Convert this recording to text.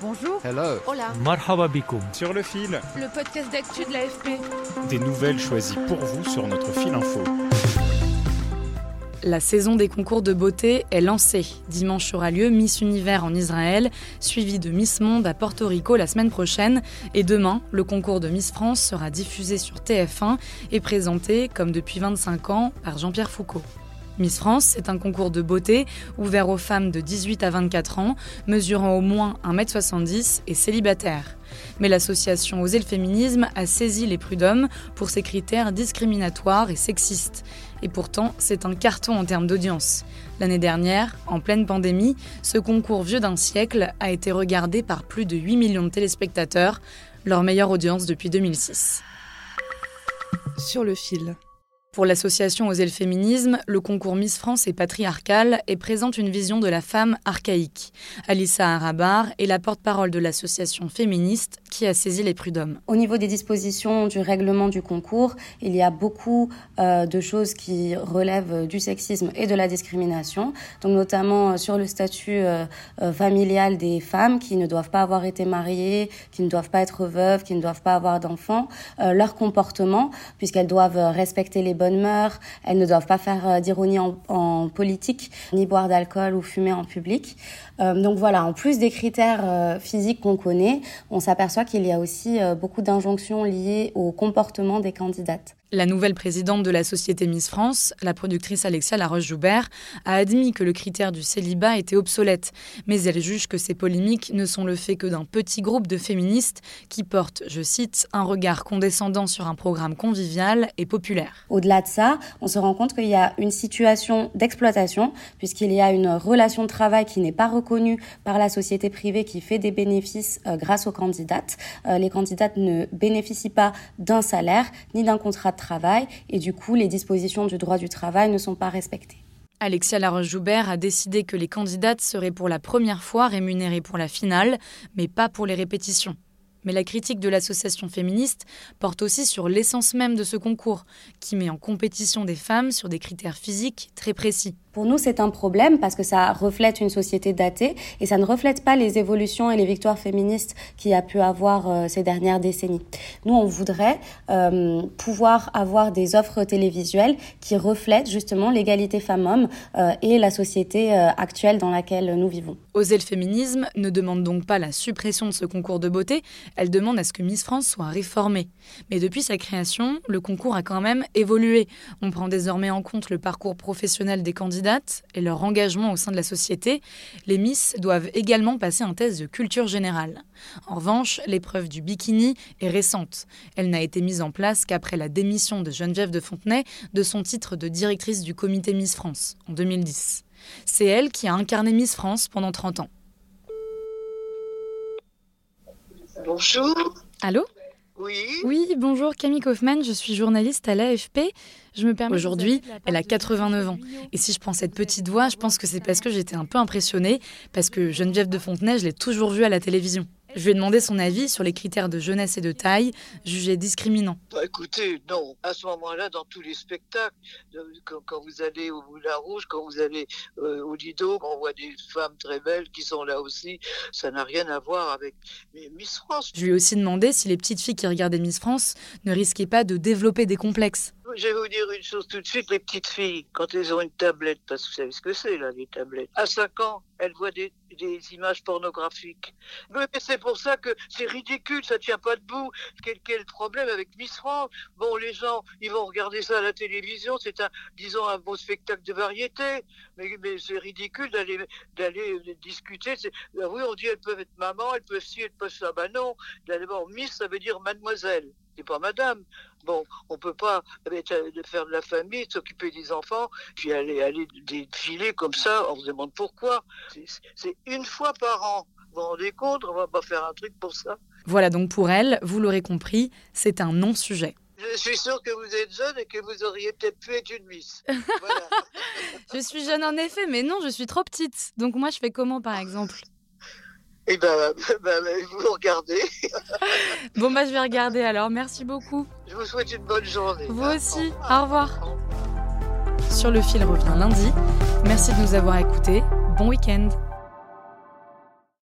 Bonjour. Hello. Hola. Marhaba bikoum. Sur le fil, Le podcast d'actu de l'AFP. des nouvelles choisies pour vous sur notre fil info. La saison des concours de beauté est lancée. Dimanche aura lieu Miss Univers en Israël, suivi de Miss Monde à Porto Rico la semaine prochaine. Et demain, le concours de Miss France sera diffusé sur TF1 et présenté, comme depuis 25 ans, par Jean-Pierre Foucault. Miss France, c'est un concours de beauté ouvert aux femmes de 18 à 24 ans, mesurant au moins 1m70 et célibataires. Mais l'association Oser le féminisme a saisi les prud'hommes pour ses critères discriminatoires et sexistes. Et pourtant, c'est un carton en termes d'audience. L'année dernière, en pleine pandémie, ce concours vieux d'un siècle a été regardé par plus de 8 millions de téléspectateurs, leur meilleure audience depuis 2006. Sur le fil. Pour l'association Oser le féminisme, le concours Miss France est patriarcal et présente une vision de la femme archaïque. Alissa Arabar est la porte-parole de l'association féministe qui a saisi les prud'hommes. Au niveau des dispositions du règlement du concours, il y a beaucoup euh, de choses qui relèvent du sexisme et de la discrimination, donc notamment euh, sur le statut euh, euh, familial des femmes qui ne doivent pas avoir été mariées, qui ne doivent pas être veuves, qui ne doivent pas avoir d'enfants, euh, leur comportement, puisqu'elles doivent respecter les bonnes mœurs, elles ne doivent pas faire euh, d'ironie en, en politique, ni boire d'alcool ou fumer en public. Euh, donc voilà, en plus des critères euh, physiques qu'on connaît, on s'aperçoit qu'il y a aussi euh, beaucoup d'injonctions liées au comportement des candidates. La nouvelle présidente de la société Miss France, la productrice Alexia Laroche-Joubert, a admis que le critère du célibat était obsolète, mais elle juge que ces polémiques ne sont le fait que d'un petit groupe de féministes qui portent, je cite, un regard condescendant sur un programme convivial et populaire. Au-delà de ça, on se rend compte qu'il y a une situation d'exploitation, puisqu'il y a une relation de travail qui n'est pas reconnue par la société privée qui fait des bénéfices euh, grâce aux candidates. Euh, les candidates ne bénéficient pas d'un salaire ni d'un contrat et du coup, les dispositions du droit du travail ne sont pas respectées. Alexia Laroche-Joubert a décidé que les candidates seraient pour la première fois rémunérées pour la finale, mais pas pour les répétitions. Mais la critique de l'association féministe porte aussi sur l'essence même de ce concours, qui met en compétition des femmes sur des critères physiques très précis. Pour nous, c'est un problème parce que ça reflète une société datée et ça ne reflète pas les évolutions et les victoires féministes qu'il y a pu avoir euh, ces dernières décennies. Nous, on voudrait euh, pouvoir avoir des offres télévisuelles qui reflètent justement l'égalité femmes-hommes euh, et la société euh, actuelle dans laquelle nous vivons. Oser le féminisme ne demande donc pas la suppression de ce concours de beauté, elle demande à ce que Miss France soit réformée. Mais depuis sa création, le concours a quand même évolué. On prend désormais en compte le parcours professionnel des candidates et leur engagement au sein de la société. Les Miss doivent également passer un test de culture générale. En revanche, l'épreuve du bikini est récente. Elle n'a été mise en place qu'après la démission de Geneviève de Fontenay de son titre de directrice du comité Miss France en 2010. C'est elle qui a incarné Miss France pendant 30 ans. Bonjour. Allô? Oui. Oui, bonjour Camille Kaufmann, je suis journaliste à l'AFP. Je me permets Aujourd'hui, elle a 89 ans. Et si je prends cette petite voix, je pense que c'est parce que j'étais un peu impressionnée, parce que Geneviève de Fontenay, je l'ai toujours vue à la télévision. Je lui ai demandé son avis sur les critères de jeunesse et de taille, jugés discriminants. Bah, écoutez, non. À ce moment-là, dans tous les spectacles, euh, quand, quand vous allez au Moulin Rouge, quand vous allez euh, au Lido, on voit des femmes très belles qui sont là aussi. Ça n'a rien à voir avec Miss France. Je lui ai aussi demandé si les petites filles qui regardaient Miss France ne risquaient pas de développer des complexes. Je vais vous dire une chose tout de suite, les petites filles, quand elles ont une tablette, parce que vous savez ce que c'est là, les tablettes, à 5 ans, elles voient des, des images pornographiques. Mais c'est pour ça que c'est ridicule, ça tient pas debout. Quel, quel problème avec Miss France? Bon, les gens, ils vont regarder ça à la télévision, c'est un, disons, un beau spectacle de variété, mais, c'est ridicule d'aller d'aller discuter. Ah oui, on dit elles peuvent être maman, elles peuvent ci, elles peuvent ça. Bah non, d'abord, Miss, ça veut dire mademoiselle. Pas madame. Bon, on peut pas faire de la famille, s'occuper des enfants, puis aller, aller défiler comme ça, on se demande pourquoi. C'est une fois par an. Vous vous rendez compte, on va pas faire un truc pour ça. Voilà donc pour elle, vous l'aurez compris, c'est un non-sujet. Je suis sûre que vous êtes jeune et que vous auriez peut-être pu être une miss. je suis jeune en effet, mais non, je suis trop petite. Donc moi, je fais comment par exemple? Eh ben, ben, ben, vous regardez. bon, bah je vais regarder alors. Merci beaucoup. Je vous souhaite une bonne journée. Vous aussi. Au revoir. Sur le fil revient lundi. Merci de nous avoir écoutés. Bon week-end.